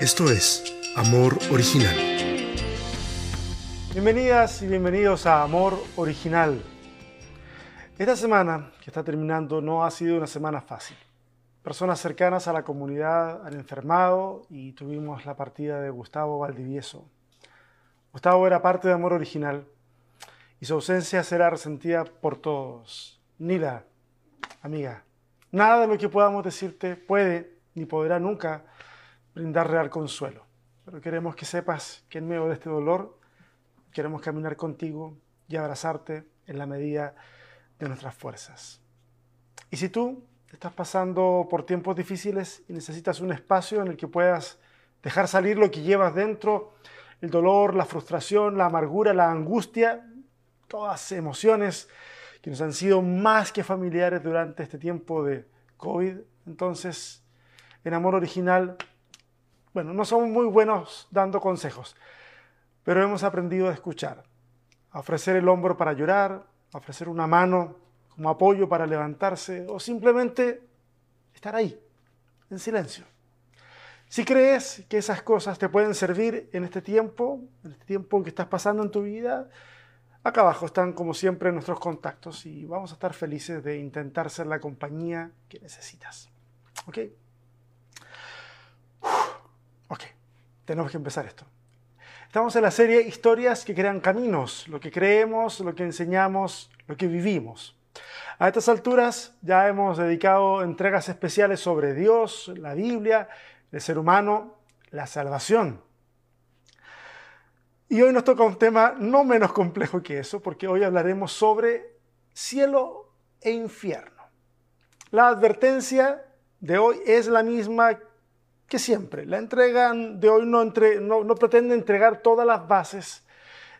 Esto es Amor Original. Bienvenidas y bienvenidos a Amor Original. Esta semana que está terminando no ha sido una semana fácil. Personas cercanas a la comunidad han enfermado y tuvimos la partida de Gustavo Valdivieso. Gustavo era parte de Amor Original y su ausencia será resentida por todos. Nila, amiga, nada de lo que podamos decirte puede ni podrá nunca brindar real consuelo. Pero queremos que sepas que en medio de este dolor queremos caminar contigo y abrazarte en la medida de nuestras fuerzas. Y si tú estás pasando por tiempos difíciles y necesitas un espacio en el que puedas dejar salir lo que llevas dentro, el dolor, la frustración, la amargura, la angustia, todas emociones que nos han sido más que familiares durante este tiempo de COVID, entonces en Amor Original bueno, no somos muy buenos dando consejos, pero hemos aprendido a escuchar, a ofrecer el hombro para llorar, a ofrecer una mano como apoyo para levantarse o simplemente estar ahí, en silencio. Si crees que esas cosas te pueden servir en este tiempo, en este tiempo que estás pasando en tu vida, acá abajo están como siempre nuestros contactos y vamos a estar felices de intentar ser la compañía que necesitas. ¿Ok? Ok, tenemos que empezar esto. Estamos en la serie Historias que crean caminos, lo que creemos, lo que enseñamos, lo que vivimos. A estas alturas ya hemos dedicado entregas especiales sobre Dios, la Biblia, el ser humano, la salvación. Y hoy nos toca un tema no menos complejo que eso, porque hoy hablaremos sobre cielo e infierno. La advertencia de hoy es la misma que siempre. La entrega de hoy no, no, pretende entregar todas las bases,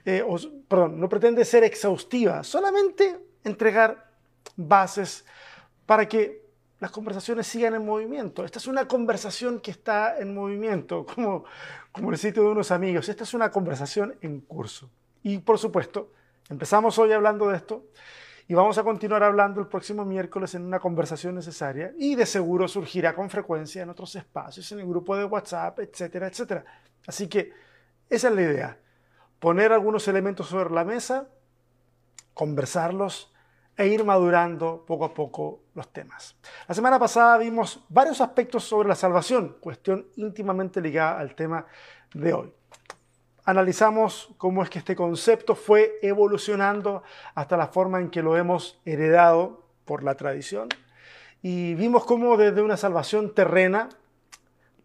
eh, perdón, no pretende ser exhaustiva, solamente entregar bases para que las conversaciones sigan en movimiento. Esta es una conversación que está en movimiento, como, como el sitio de unos amigos. Esta es una conversación en curso. Y por supuesto, empezamos hoy hablando de esto y vamos a continuar hablando el próximo miércoles en una conversación necesaria y de seguro surgirá con frecuencia en otros espacios, en el grupo de WhatsApp, etcétera, etcétera. Así que esa es la idea, poner algunos elementos sobre la mesa, conversarlos e ir madurando poco a poco los temas. La semana pasada vimos varios aspectos sobre la salvación, cuestión íntimamente ligada al tema de hoy analizamos cómo es que este concepto fue evolucionando hasta la forma en que lo hemos heredado por la tradición. Y vimos cómo desde una salvación terrena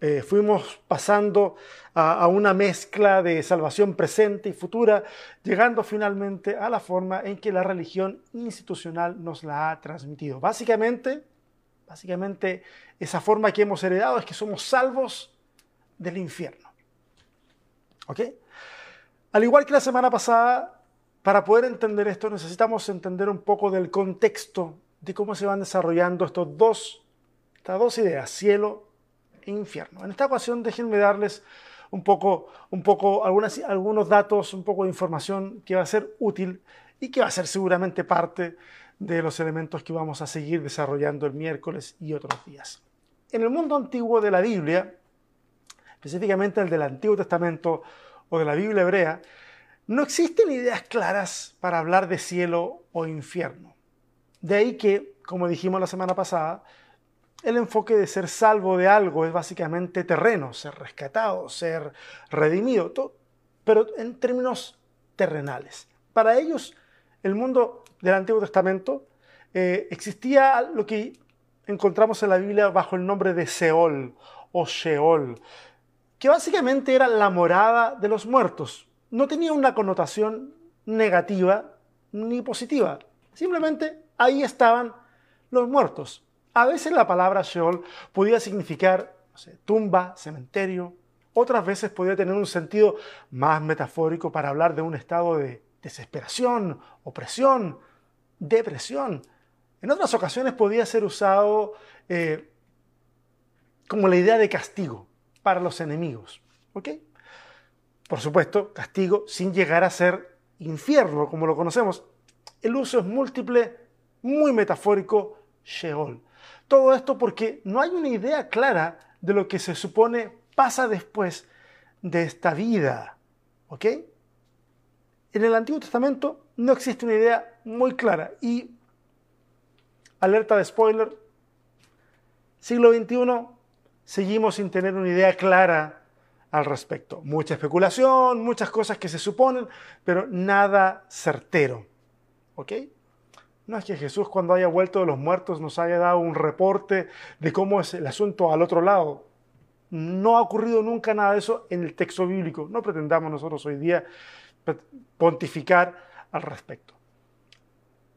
eh, fuimos pasando a, una mezcla de salvación presente y futura, llegando finalmente a la forma en que la religión institucional nos la ha transmitido. Básicamente, básicamente esa forma que hemos heredado es que somos salvos del infierno. ¿Ok? Al igual que la semana pasada, para poder entender esto necesitamos entender un poco del contexto de cómo se van desarrollando estos dos, estas dos ideas, cielo e infierno. En esta ocasión déjenme darles un poco, un poco algunas, algunos datos, un poco de información que va a ser útil y que va a ser seguramente parte de los elementos que vamos a seguir desarrollando el miércoles y otros días. En el mundo antiguo de la Biblia, específicamente el del Antiguo Testamento, o de la Biblia hebrea, no existen ideas claras para hablar de cielo o infierno. De ahí que, como dijimos la semana pasada, el enfoque de ser salvo de algo es básicamente terreno, ser rescatado, ser redimido, pero en términos terrenales. Para ellos, el mundo del Antiguo Testamento eh, existía lo que encontramos en la Biblia bajo el nombre de Seol o Sheol, que básicamente era la morada de los muertos. No tenía una connotación negativa ni positiva. Simplemente ahí estaban los muertos. A veces la palabra Sheol podía significar tumba, cementerio. Otras veces podía tener un sentido más metafórico para hablar de un estado de desesperación, opresión, depresión. En otras ocasiones podía ser usado eh, como la idea de castigo para los enemigos. ¿Ok? Por supuesto, castigo sin llegar a ser infierno, como lo conocemos. El uso es múltiple, muy metafórico, Sheol. Todo esto porque no hay una idea clara de lo que se supone pasa después de esta vida. ¿Ok? En el Antiguo Testamento no existe una idea muy clara y, alerta de spoiler, siglo XXI seguimos sin tener una idea clara al respecto. Mucha especulación, muchas cosas que se suponen, pero nada certero. ¿Ok? No es que Jesús cuando haya vuelto de los muertos nos haya dado un reporte de cómo es el asunto al otro lado. No ha ocurrido nunca nada de eso en el texto bíblico. No pretendamos nosotros hoy día pontificar al respecto.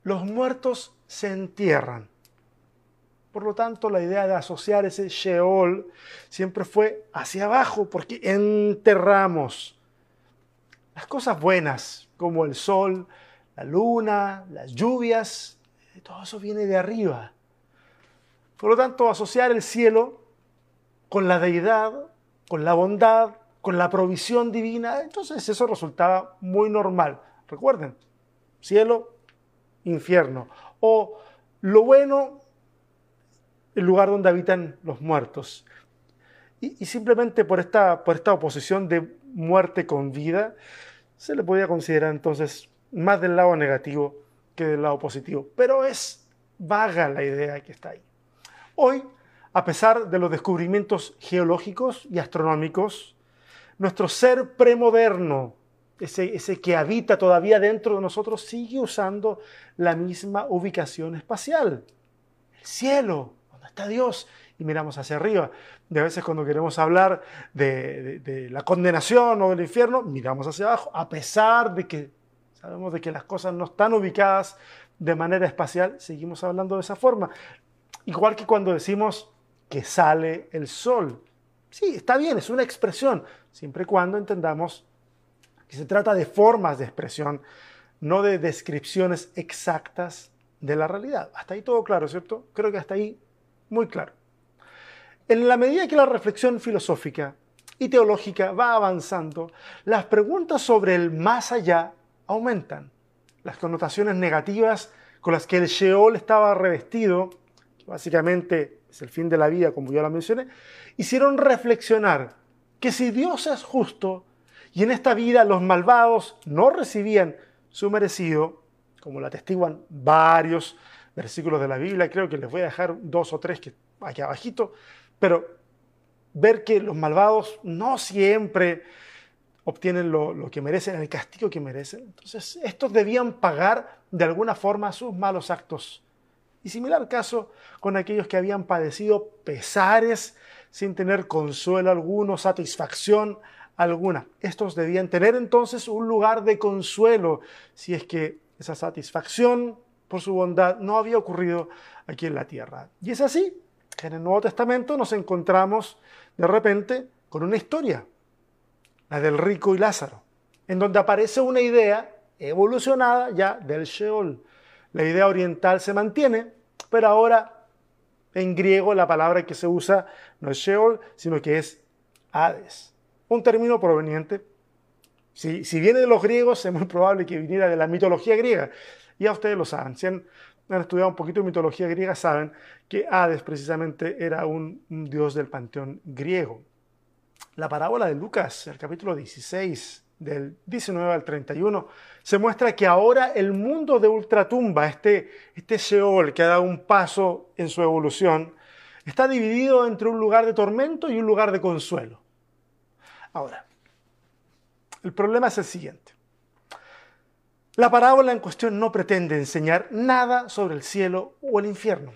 Los muertos se entierran. Por lo tanto, la idea de asociar ese Sheol siempre fue hacia abajo, porque enterramos las cosas buenas, como el sol, la luna, las lluvias, todo eso viene de arriba. Por lo tanto, asociar el cielo con la deidad, con la bondad, con la provisión divina, entonces eso resultaba muy normal. Recuerden, cielo, infierno. O lo bueno, el lugar donde habitan los muertos. Y, simplemente por esta, por esta oposición de muerte con vida, se le podía considerar entonces más del lado negativo que del lado positivo. Pero es vaga la idea que está ahí. Hoy a pesar de los descubrimientos geológicos y astronómicos, nuestro ser premoderno, ese, ese, que habita todavía dentro de nosotros, sigue usando la misma ubicación espacial. El cielo, donde está Dios, y miramos hacia arriba. De a veces cuando queremos hablar de, de la condenación o del infierno, miramos hacia abajo, a pesar de que sabemos de que las cosas no están ubicadas de manera espacial, seguimos hablando de esa forma. Igual que cuando decimos que sale el sol. Sí, está bien, es una expresión, siempre y cuando entendamos que se trata de formas de expresión, no de descripciones exactas de la realidad. Hasta ahí todo claro, ¿cierto? Creo que hasta ahí muy claro. En la medida que la reflexión filosófica y teológica va avanzando, las preguntas sobre el más allá aumentan. Las connotaciones negativas con las que el Sheol estaba revestido, básicamente es el fin de la vida, como ya lo mencioné, hicieron reflexionar que si Dios es justo y en esta vida los malvados no recibían su merecido, como lo atestiguan varios versículos de la Biblia, creo que les voy a dejar dos o tres que aquí abajito, pero ver que los malvados no siempre obtienen lo, lo, que merecen, el castigo que merecen. Entonces, estos debían pagar de alguna forma sus malos actos y similar caso con aquellos que habían padecido pesares sin tener consuelo alguno, satisfacción alguna. Estos debían tener entonces un lugar de consuelo si es que esa satisfacción por su bondad no había ocurrido aquí en la tierra. Y es así que en el Nuevo Testamento nos encontramos de repente con una historia, la del rico y Lázaro, en donde aparece una idea evolucionada ya del Sheol la idea oriental se mantiene, pero ahora en griego la palabra que se usa no es Sheol, sino que es Hades. Un término proveniente, si, viene de los griegos, es muy probable que viniera de la mitología griega. Ya ustedes lo saben, si han, estudiado un poquito de mitología griega, saben que Hades precisamente era un dios del panteón griego. La parábola de Lucas, el capítulo 16, del 19 al 31, se muestra que ahora el mundo de ultratumba, este, este Sheol que ha dado un paso en su evolución, está dividido entre un lugar de tormento y un lugar de consuelo. Ahora, el problema es el siguiente. La parábola en cuestión no pretende enseñar nada sobre el cielo o el infierno.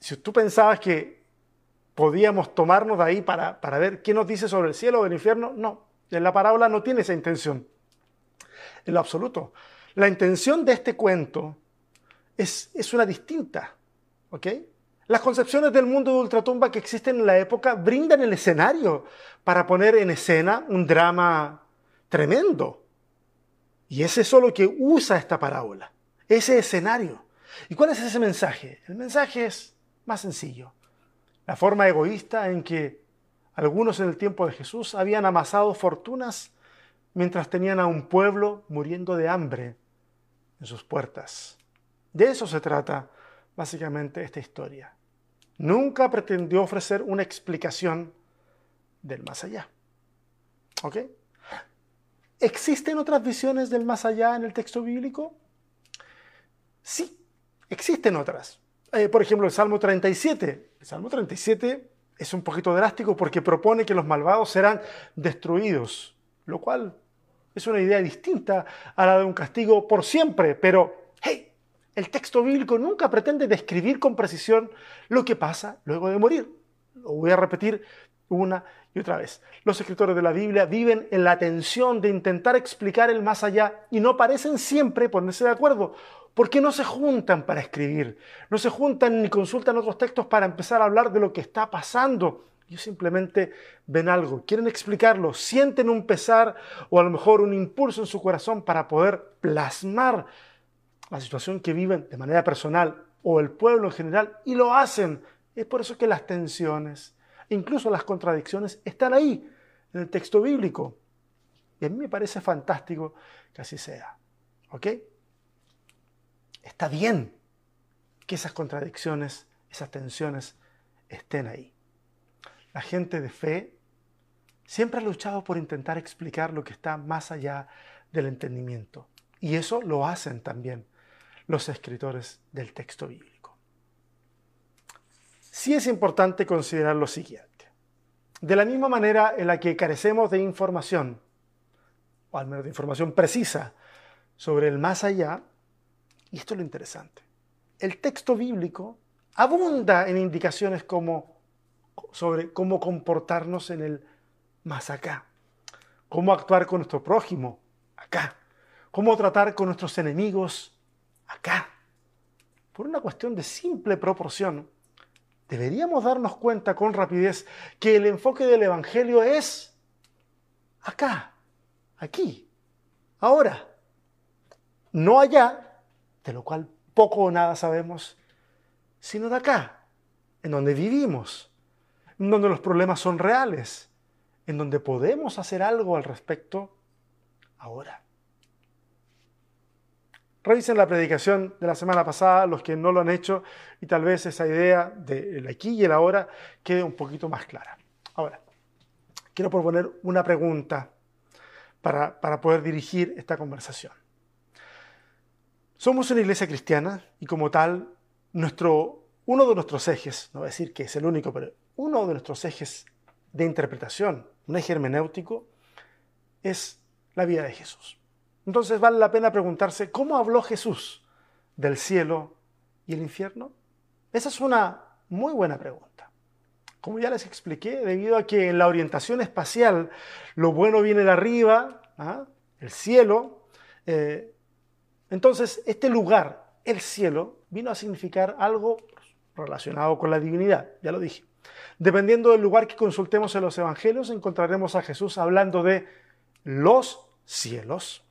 Si tú pensabas que podíamos tomarnos de ahí para, ver qué nos dice sobre el cielo o el infierno. No, en la parábola no tiene esa intención. En lo absoluto. La intención de este cuento es, es una distinta. ¿ok? Las concepciones del mundo de ultratumba que existen en la época brindan el escenario para poner en escena un drama tremendo. Y es eso lo que usa esta parábola, ese escenario. ¿Y cuál es ese mensaje? El mensaje es más sencillo la forma egoísta en que algunos en el tiempo de Jesús habían amasado fortunas mientras tenían a un pueblo muriendo de hambre en sus puertas. De eso se trata básicamente esta historia. nunca pretendió ofrecer una explicación del más allá. ¿Ok? ¿Existen otras visiones del más allá en el texto bíblico? Sí, existen otras. Eh, por ejemplo, el Salmo 37. El Salmo 37 es un poquito drástico porque propone que los malvados serán destruidos, lo cual es una idea distinta a la de un castigo por siempre, pero hey, el texto bíblico nunca pretende describir con precisión lo que pasa luego de morir. Lo voy a repetir una y otra vez. Los escritores de la Biblia viven en la tensión de intentar explicar el más allá y no parecen siempre ponerse de acuerdo, porque no se juntan para escribir, no se juntan ni consultan otros textos para empezar a hablar de lo que está pasando. Ellos simplemente ven algo, quieren explicarlo, sienten un pesar o a lo mejor un impulso en su corazón para poder plasmar la situación que viven de manera personal o el pueblo en general y lo hacen. Es por eso que las tensiones, incluso las contradicciones, están ahí en el texto bíblico. Y a mí me parece fantástico que así sea. ¿Ok? Está bien que esas contradicciones, esas tensiones estén ahí. La gente de fe siempre ha luchado por intentar explicar lo que está más allá del entendimiento. Y eso lo hacen también los escritores del texto bíblico. Sí es importante considerar lo siguiente. De la misma manera en la que carecemos de información, o al menos de información precisa, sobre el más allá, y esto es lo interesante, el texto bíblico abunda en indicaciones como, sobre cómo comportarnos en el más acá, cómo actuar con nuestro prójimo acá, cómo tratar con nuestros enemigos acá. Por una cuestión de simple proporción, deberíamos darnos cuenta con rapidez que el enfoque del Evangelio es acá, aquí, ahora, no allá, de lo cual poco o nada sabemos, sino de acá, en donde vivimos, en donde los problemas son reales, en donde podemos hacer algo al respecto ahora. Revisen la predicación de la semana pasada, los que no lo han hecho, y tal vez esa idea del aquí y el ahora quede un poquito más clara. Ahora, quiero proponer una pregunta para, para poder dirigir esta conversación. Somos una iglesia cristiana y como tal, nuestro, uno de nuestros ejes, no voy a decir que es el único, pero uno de nuestros ejes de interpretación, un eje hermenéutico, es la vida de Jesús. Entonces vale la pena preguntarse, ¿cómo habló Jesús del cielo y el infierno? Esa es una muy buena pregunta. Como ya les expliqué, debido a que en la orientación espacial lo bueno viene de arriba, ¿ah? el cielo, eh, entonces este lugar, el cielo, vino a significar algo relacionado con la divinidad, ya lo dije. Dependiendo del lugar que consultemos en los evangelios, encontraremos a Jesús hablando de los cielos,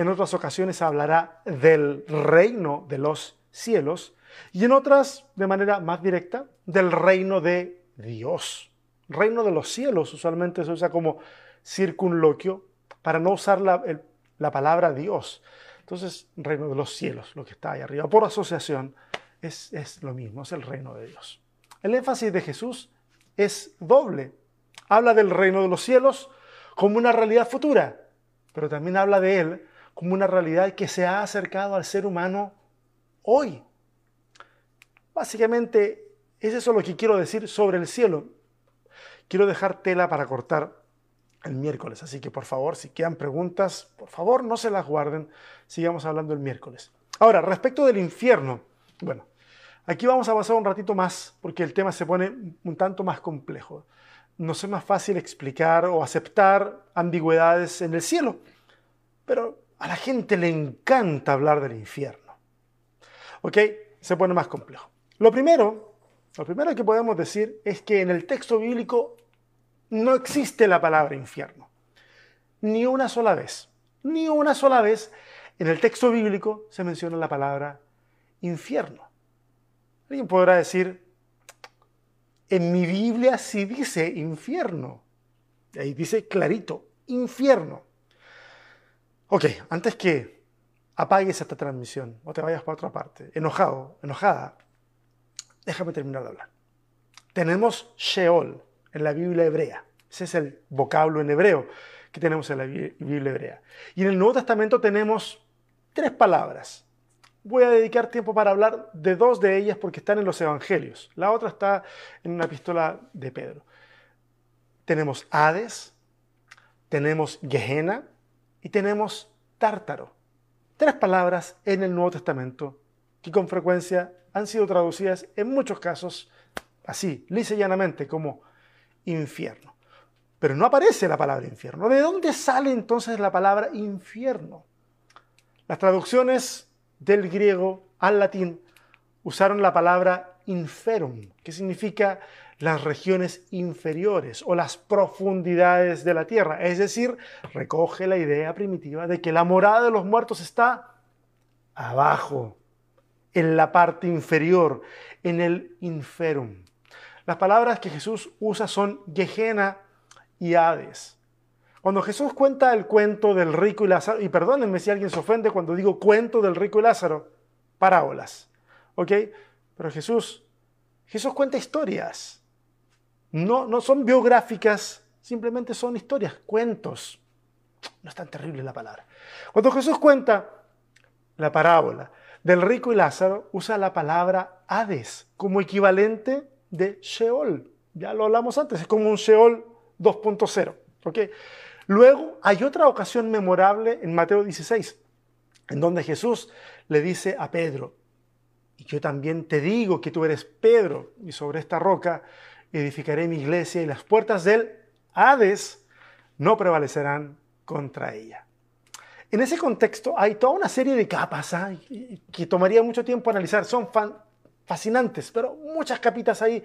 en otras ocasiones hablará del reino de los cielos y en otras, de manera más directa, del reino de Dios. Reino de los cielos usualmente se usa como circunloquio para no usar la, la palabra Dios. Entonces, reino de los cielos, lo que está ahí arriba, por asociación, es, es lo mismo, es el reino de Dios. El énfasis de Jesús es doble. Habla del reino de los cielos como una realidad futura, pero también habla de él como una realidad que se ha acercado al ser humano hoy. Básicamente es eso lo que quiero decir sobre el cielo. Quiero dejar tela para cortar el miércoles, así que por favor, si quedan preguntas, por favor no se las guarden, sigamos hablando el miércoles. Ahora, respecto del infierno, bueno, aquí vamos a avanzar un ratito más porque el tema se pone un tanto más complejo. No es más fácil explicar o aceptar ambigüedades en el cielo, pero a la gente le encanta hablar del infierno. ¿Ok? Se pone más complejo. Lo primero, lo primero que podemos decir es que en el texto bíblico no existe la palabra infierno. Ni una sola vez. Ni una sola vez en el texto bíblico se menciona la palabra infierno. Alguien podrá decir, en mi Biblia sí dice infierno. Ahí dice clarito, infierno. Ok, antes que apagues esta transmisión o te vayas para otra parte, enojado, enojada, déjame terminar de hablar. tenemos Sheol en la Biblia hebrea. Ese es el vocablo en hebreo que tenemos en la Biblia hebrea. Y en el Nuevo Testamento tenemos tres palabras. Voy a dedicar tiempo para hablar de dos de ellas porque están en los Evangelios. La otra está en una epístola de Pedro. Tenemos Hades, tenemos Gehenna y tenemos Tártaro. Tres palabras en el Nuevo Testamento que con frecuencia han sido traducidas en muchos casos así, lisa y llanamente, como infierno. Pero no aparece la palabra infierno. ¿De dónde sale entonces la palabra infierno? Las traducciones del griego al latín usaron la palabra inferum, que significa las regiones inferiores o las profundidades de la tierra. Es decir, recoge la idea primitiva de que la morada de los muertos está abajo, en la parte inferior, en el inferum. Las palabras que Jesús usa son Gehenna y Hades. Cuando Jesús cuenta el cuento del rico y Lázaro, y perdónenme si alguien se ofende cuando digo cuento del rico y Lázaro, parábolas, ¿ok? Pero Jesús, Jesús cuenta historias. No, no son biográficas, simplemente son historias, cuentos. No es tan terrible la palabra. Cuando Jesús cuenta la parábola del rico y Lázaro, usa la palabra Hades como equivalente de Sheol. Ya lo hablamos antes, es como un Sheol 2.0. ¿ok? Luego hay otra ocasión memorable en Mateo 16, en donde Jesús le dice a Pedro, y yo también te digo que tú eres Pedro, y sobre esta roca edificaré mi iglesia, y las puertas del Hades no prevalecerán contra ella. En ese contexto hay toda una serie de capas ¿ah? que tomaría mucho tiempo analizar. Son fascinantes, pero muchas capitas ahí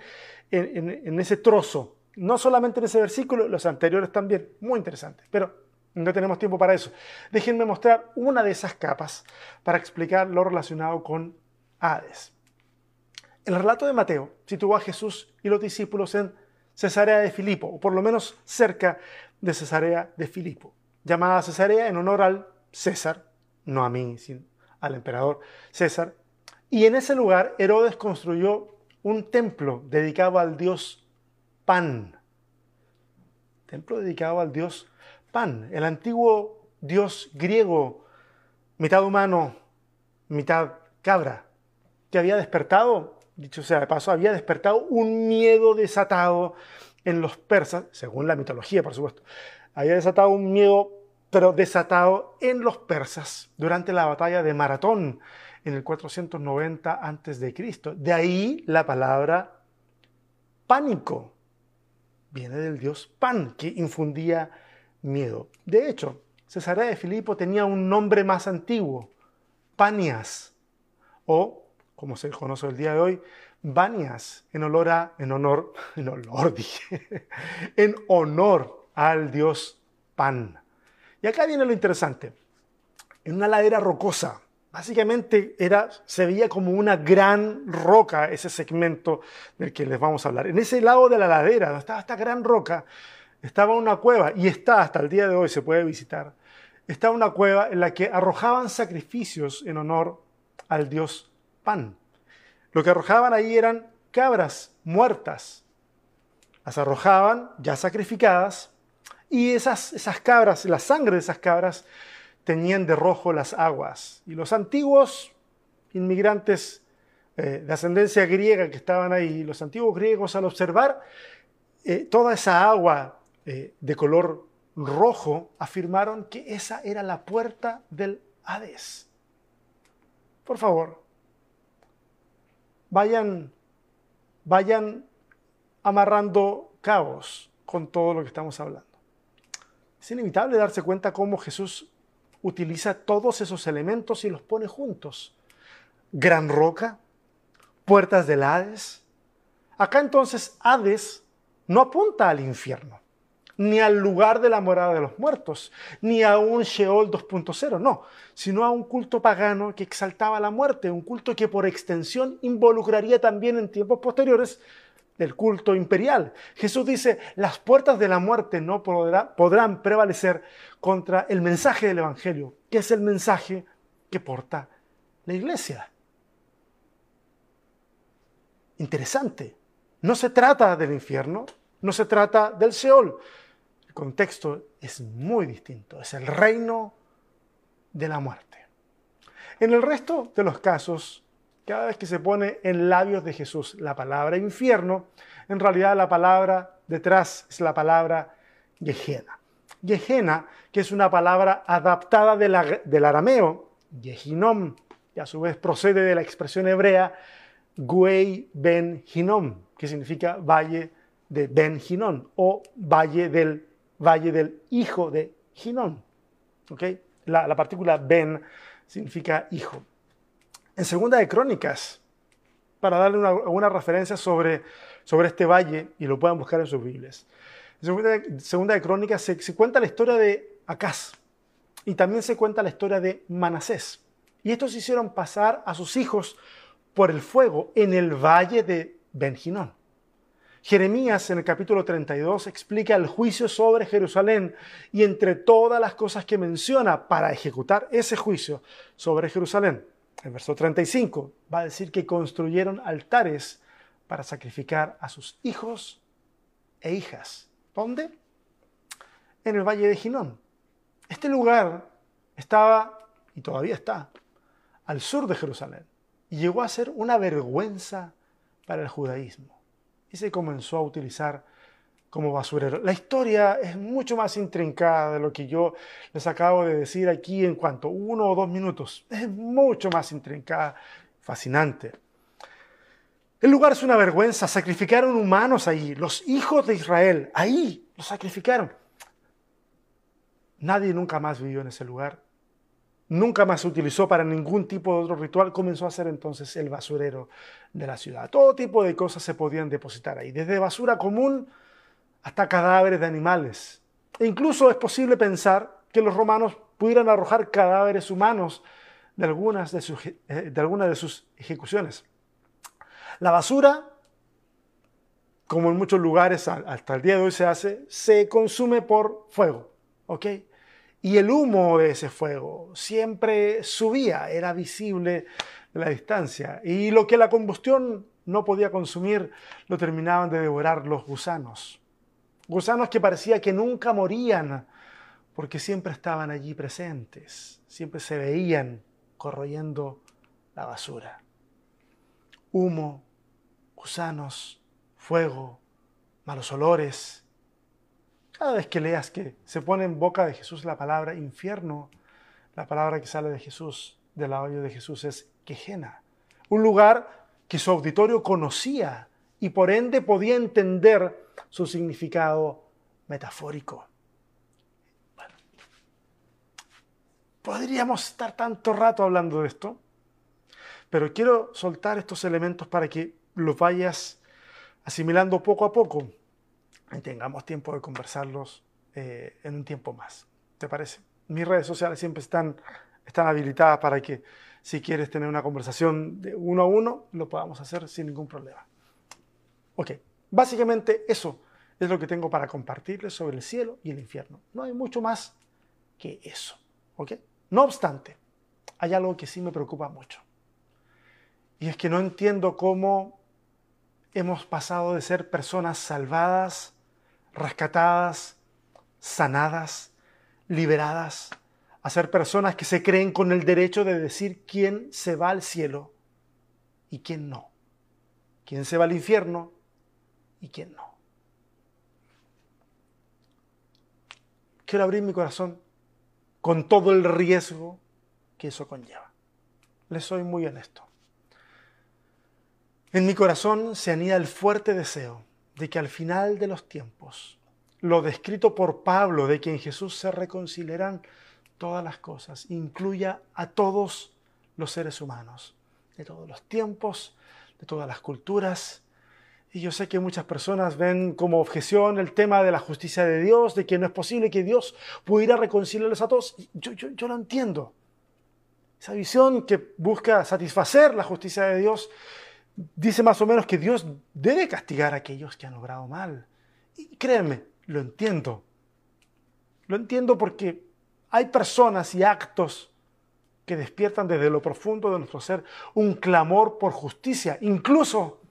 en ese trozo no solamente en ese versículo, los anteriores también, muy interesantes, pero no tenemos tiempo para eso. Déjenme mostrar una de esas capas para explicar lo relacionado con Hades. El relato de Mateo situó a Jesús y los discípulos en Cesarea de Filipo, o por lo menos cerca de Cesarea de Filipo, llamada Cesarea en honor al César, no a mí, sino al emperador César. Y en ese lugar Herodes construyó un templo dedicado al dios Pan. Templo dedicado al dios Pan, el antiguo dios griego, mitad humano, mitad cabra, que había despertado, dicho sea de paso, había despertado un miedo desatado en los persas, según la mitología, por supuesto. Había desatado un miedo, pero desatado en los persas durante la batalla de Maratón en el 490 a.C. De ahí la palabra pánico, viene del dios Pan, que infundía miedo. De hecho, Cesarea de Filipo tenía un nombre más antiguo, Panias, o, como se conoce el día de hoy, Banias, en honor a, en honor, en honor, dije, en honor al dios Pan. Y acá viene lo interesante. En una ladera rocosa, Básicamente era, se veía como una gran roca ese segmento del que les vamos a hablar. En ese lado de la ladera, donde estaba esta gran roca, estaba una cueva, y está hasta el día de hoy, se puede visitar. Estaba una cueva en la que arrojaban sacrificios en honor al dios Pan. Lo que arrojaban ahí eran cabras muertas. Las arrojaban ya sacrificadas y esas, esas cabras, la sangre de esas cabras, teñían de rojo las aguas. Y los antiguos inmigrantes eh, de ascendencia griega que estaban ahí, los antiguos griegos al observar eh, toda esa agua eh, de color rojo, afirmaron que esa era la puerta del Hades. Por favor, vayan, vayan amarrando cabos con todo lo que estamos hablando. Es inevitable darse cuenta cómo Jesús utiliza todos esos elementos y los pone juntos. Gran roca, puertas del Hades. Acá entonces Hades no apunta al infierno, ni al lugar de la morada de los muertos, ni a un Sheol 2.0, no, sino a un culto pagano que exaltaba la muerte, un culto que por extensión involucraría también en tiempos posteriores del culto imperial. Jesús dice, las puertas de la muerte no podrán prevalecer contra el mensaje del Evangelio, que es el mensaje que porta la iglesia. Interesante. no se trata del infierno, no se trata del Seol. Contexto es muy distinto, es el reino de la muerte. En el resto de los casos, cada vez que se pone en labios de Jesús la palabra infierno, en realidad la palabra detrás es la palabra Gehenna. Gehenna, que es una palabra adaptada del arameo, Gehinom, y a su vez procede de la expresión hebrea Guei Ben Hinom, que significa valle de Ben Hinón o valle del, valle del hijo de Hinón. ¿Okay? La, la partícula Ben significa hijo. En Segunda de Crónicas, para darle una, referencia sobre, sobre este valle, y lo puedan buscar en sus Biblias. En Segunda, de Crónicas se, se, cuenta la historia de Acaz y también se cuenta la historia de Manasés. Y estos hicieron pasar a sus hijos por el fuego en el valle de Benjinón. Jeremías en el capítulo 32 explica el juicio sobre Jerusalén y entre todas las cosas que menciona para ejecutar ese juicio sobre Jerusalén. El verso 35 va a decir que construyeron altares para sacrificar a sus hijos e hijas. ¿Dónde? En el valle de Ginón. Este lugar estaba, y todavía está, al sur de Jerusalén y llegó a ser una vergüenza para el judaísmo y se comenzó a utilizar como basurero. La historia es mucho más intrincada de lo que yo les acabo de decir aquí en cuanto uno o dos minutos. Es mucho más intrincada, fascinante. El lugar es una vergüenza. Sacrificaron humanos ahí, los hijos de Israel, ahí los sacrificaron. Nadie nunca más vivió en ese lugar nunca más se utilizó para ningún tipo de otro ritual, comenzó a ser entonces el basurero de la ciudad. Todo tipo de cosas se podían depositar ahí, desde basura común hasta cadáveres de animales. E incluso es posible pensar que los romanos pudieran arrojar cadáveres humanos de algunas de sus, eh, de algunas de sus ejecuciones. La basura, como en muchos lugares hasta el día de hoy se hace, se consume por fuego. ¿ok?, y el humo de ese fuego siempre subía, era visible de la distancia. Y lo que la combustión no podía consumir lo terminaban de devorar los gusanos. Gusanos que parecía que nunca morían porque siempre estaban allí presentes, siempre se veían corroyendo la basura. Humo, gusanos, fuego, malos olores, cada vez que leas que se pone en boca de Jesús la palabra infierno, la palabra que sale de Jesús, del audio de Jesús, es quejena. Un lugar que su auditorio conocía y por ende podía entender su significado metafórico. Bueno, podríamos estar tanto rato hablando de esto, pero quiero soltar estos elementos para que los vayas asimilando poco a poco y tengamos tiempo de conversarlos eh, en un tiempo más. ¿Te parece? Mis redes sociales siempre están, están habilitadas para que si quieres tener una conversación de uno a uno, lo podamos hacer sin ningún problema. Ok, básicamente eso es lo que tengo para compartirles sobre el cielo y el infierno. No hay mucho más que eso. ¿ok? No obstante, hay algo que sí me preocupa mucho. Y es que no entiendo cómo hemos pasado de ser personas salvadas rescatadas, sanadas, liberadas, a ser personas que se creen con el derecho de decir quién se va al cielo y quién no, quién se va al infierno y quién no. Quiero abrir mi corazón con todo el riesgo que eso conlleva. Les soy muy honesto. En mi corazón se anida el fuerte deseo de que al final de los tiempos, lo descrito por Pablo, de que en Jesús se reconciliarán todas las cosas, incluya a todos los seres humanos, de todos los tiempos, de todas las culturas. Y yo sé que muchas personas ven como objeción el tema de la justicia de Dios, de que no es posible que Dios pudiera reconciliarlos a todos. Yo, yo, yo lo entiendo. Esa visión que busca satisfacer la justicia de Dios dice más o menos que Dios debe castigar a aquellos que han obrado mal. Y créanme, lo entiendo. Lo entiendo porque hay personas y actos que despiertan desde lo profundo de nuestro ser un clamor por justicia, incluso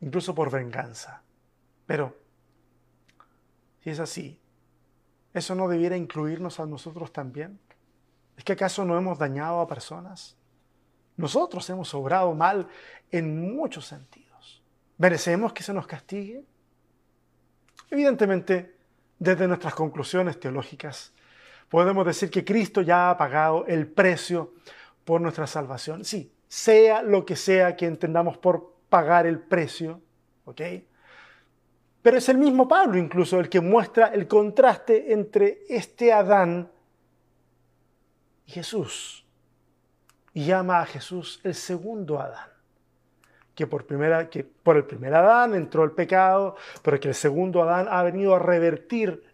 incluso por venganza. Pero, si es así, ¿eso no debiera incluirnos a nosotros también? ¿Es que acaso no hemos dañado a personas? Nosotros hemos obrado mal en muchos sentidos. ¿Merecemos que se nos castigue? Evidentemente, desde nuestras conclusiones teológicas, podemos decir que Cristo ya ha pagado el precio por nuestra salvación. Sí, sea lo que sea que entendamos por pagar el precio, ¿ok? Pero es el mismo Pablo incluso el que muestra el contraste entre este Adán y Jesús. Y llama a Jesús el segundo Adán. Que por, primera, que por el primer Adán entró el pecado, pero que el segundo Adán ha venido a revertir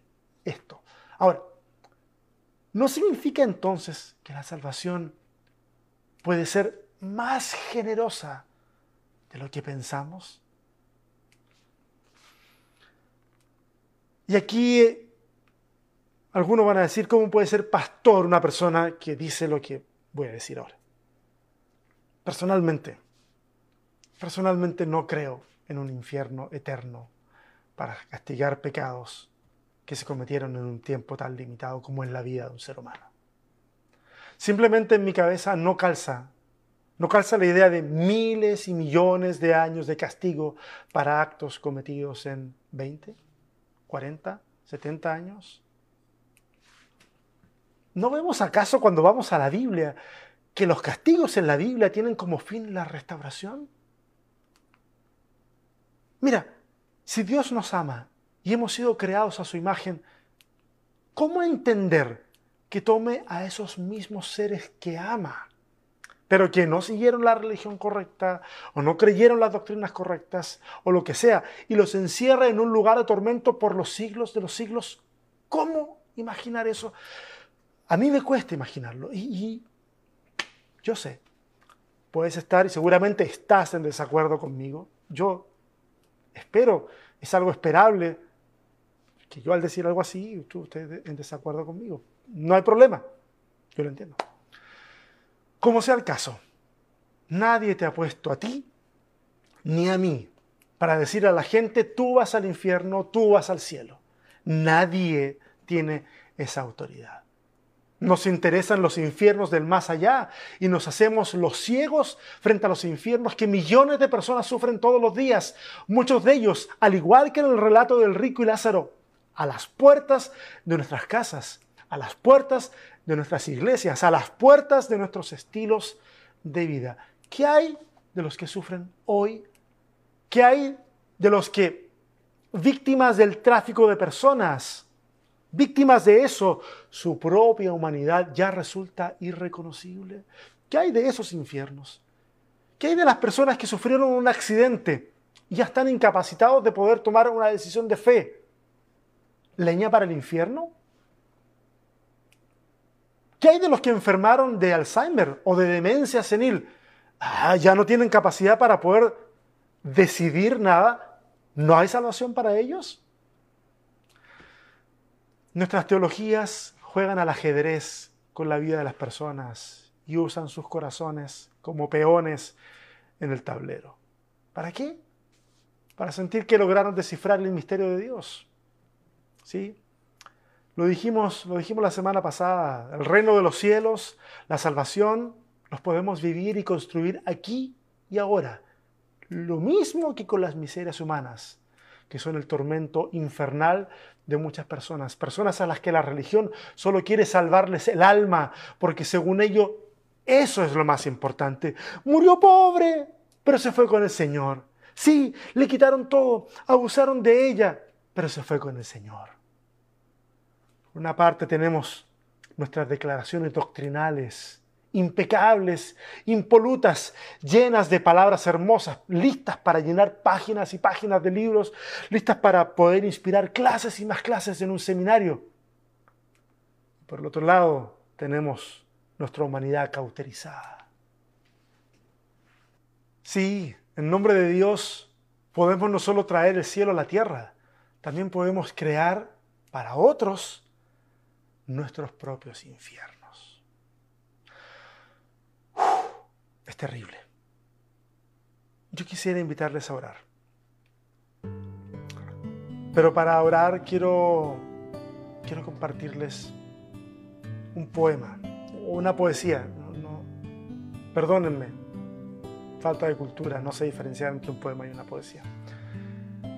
esto. Ahora, ¿no significa entonces que la salvación puede ser más generosa de lo que pensamos? Y aquí eh, algunos van a decir, ¿cómo puede ser pastor una persona que dice lo que voy a decir ahora? Personalmente, personalmente no creo en un infierno eterno para castigar pecados que se cometieron en un tiempo tan limitado como en la vida de un ser humano. Simplemente en mi cabeza no calza, no calza la idea de miles y millones de años de castigo para actos cometidos en 20, 40, 70 años. ¿No vemos acaso cuando vamos a la Biblia que los castigos en la Biblia tienen como fin la restauración? Mira, si Dios nos ama y hemos sido creados a su imagen, ¿cómo entender que tome a esos mismos seres que ama, pero que no siguieron la religión correcta o no creyeron las doctrinas correctas o lo que sea, y los encierra en un lugar de tormento por los siglos de los siglos? ¿Cómo imaginar eso? A mí me cuesta imaginarlo y, y yo sé, puedes estar y seguramente estás en desacuerdo conmigo. Yo espero, es algo esperable que yo al decir algo así, tú estés en desacuerdo conmigo. No hay problema, yo lo entiendo. Como sea el caso, nadie te ha puesto a ti ni a mí para decir a la gente, tú vas al infierno, tú vas al cielo. Nadie tiene esa autoridad. Nos interesan los infiernos del más allá y nos hacemos los ciegos frente a los infiernos que millones de personas sufren todos los días. Muchos de ellos, al igual que en el relato del rico y Lázaro, a las puertas de nuestras casas, a las puertas de nuestras iglesias, a las puertas de nuestros estilos de vida. ¿Qué hay de los que sufren hoy? ¿Qué hay de los que, víctimas del tráfico de personas, víctimas de eso, su propia humanidad ya resulta irreconocible. ¿Qué hay de esos infiernos? ¿Qué hay de las personas que sufrieron un accidente y ya están incapacitados de poder tomar una decisión de fe? ¿Leña para el infierno? ¿Qué hay de los que enfermaron de Alzheimer o de demencia senil? Ah, ya no tienen capacidad para poder decidir nada. ¿No hay salvación para ellos? Nuestras teologías juegan al ajedrez con la vida de las personas y usan sus corazones como peones en el tablero. ¿Para qué? Para sentir que lograron descifrar el misterio de Dios. ¿Sí? Lo dijimos, lo dijimos la semana pasada, el reino de los cielos, la salvación, los podemos vivir y construir aquí y ahora. Lo mismo que con las miserias humanas que son el tormento infernal de muchas personas, personas a las que la religión solo quiere salvarles el alma, porque según ello eso es lo más importante. Murió pobre, pero se fue con el Señor. Sí, le quitaron todo, abusaron de ella, pero se fue con el Señor. Por una parte tenemos nuestras declaraciones doctrinales impecables, impolutas, llenas de palabras hermosas, listas para llenar páginas y páginas de libros, listas para poder inspirar clases y más clases en un seminario. Por el otro lado, tenemos nuestra humanidad cauterizada. Sí, en nombre de Dios podemos no solo traer el cielo a la tierra, también podemos crear para otros nuestros propios infiernos. Es terrible. Yo quisiera invitarles a orar. Pero para orar quiero, quiero compartirles un poema una poesía. perdónenme, falta de cultura, no sé diferenciar entre un poema y una poesía.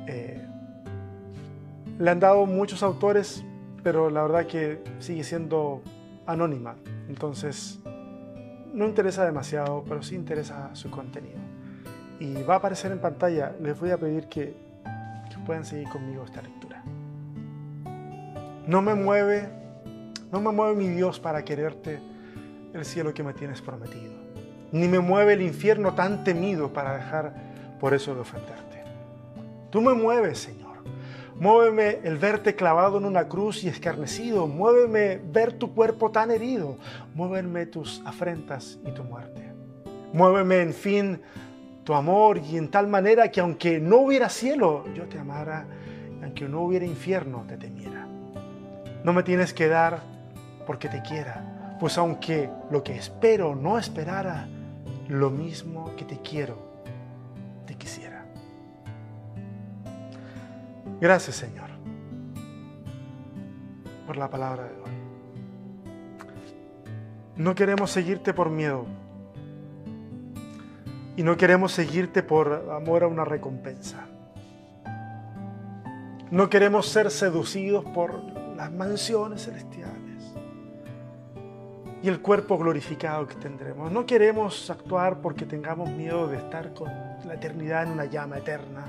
Eh, le han dado muchos autores, pero la verdad que sigue siendo anónima. Entonces, no interesa demasiado, pero sí interesa su contenido. Y va a aparecer en pantalla. Les voy a pedir que, puedan seguir conmigo esta lectura. No me mueve, no me mueve mi Dios para quererte el cielo que me tienes prometido ni me mueve el infierno tan temido para dejar por eso de ofenderte. Tú me mueves, Señor. Muéveme el verte clavado en una cruz y escarnecido. Muéveme ver tu cuerpo tan herido. Muéveme tus afrentas y tu muerte. Muéveme, en fin, tu amor y en tal manera que aunque no hubiera cielo, yo te amara, aunque no hubiera infierno, te temiera. No me tienes que dar porque te quiera, pues aunque lo que espero no esperara, lo mismo que te quiero, Gracias Señor por la palabra de hoy. No queremos seguirte por miedo y no queremos seguirte por amor a una recompensa. No queremos ser seducidos por las mansiones celestiales y el cuerpo glorificado que tendremos. No queremos actuar porque tengamos miedo de estar con la eternidad en una llama eterna.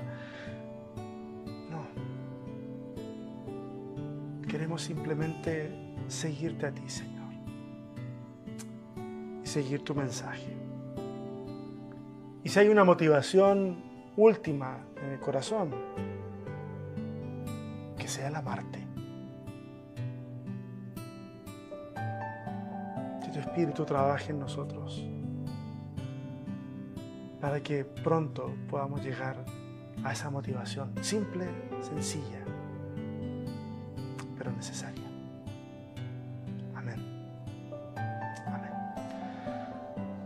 Simplemente seguirte a ti, Señor. Y seguir tu mensaje. Y si hay una motivación última en el corazón, que sea el amarte Espíritu trabaje en nosotros para que pronto podamos llegar a esa motivación simple, sencilla, necesaria. Amén.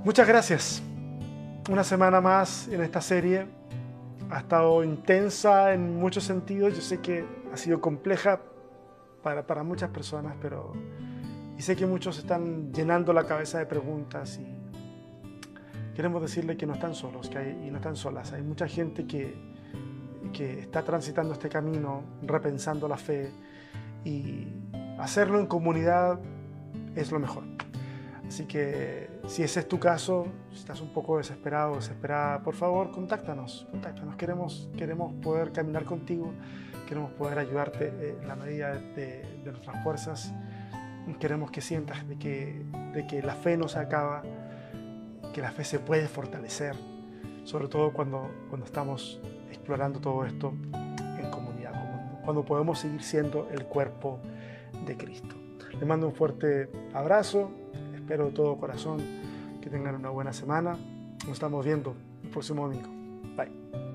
Muchas gracias. Una semana más en esta serie. Ha estado intensa en muchos sentidos. Yo sé que ha sido compleja para, para muchas personas, pero y sé que muchos están llenando la cabeza de preguntas y queremos decirle que no están solos que hay, y no están solas. Hay mucha gente que, que está transitando este camino, repensando la fe y hacerlo en comunidad es lo mejor. Así que si ese es tu caso, si estás un poco desesperado, desesperada, por favor, contáctanos, contáctanos. Queremos, queremos poder caminar contigo, queremos poder ayudarte en la medida de, de nuestras fuerzas queremos que sientas de que, de que la fe no se acaba, que la fe se puede fortalecer, sobre todo cuando, cuando estamos explorando todo esto cuando podemos seguir siendo el cuerpo de Cristo. Les mando un fuerte abrazo, espero de todo corazón que tengan una buena semana. Nos estamos viendo el próximo domingo. Bye.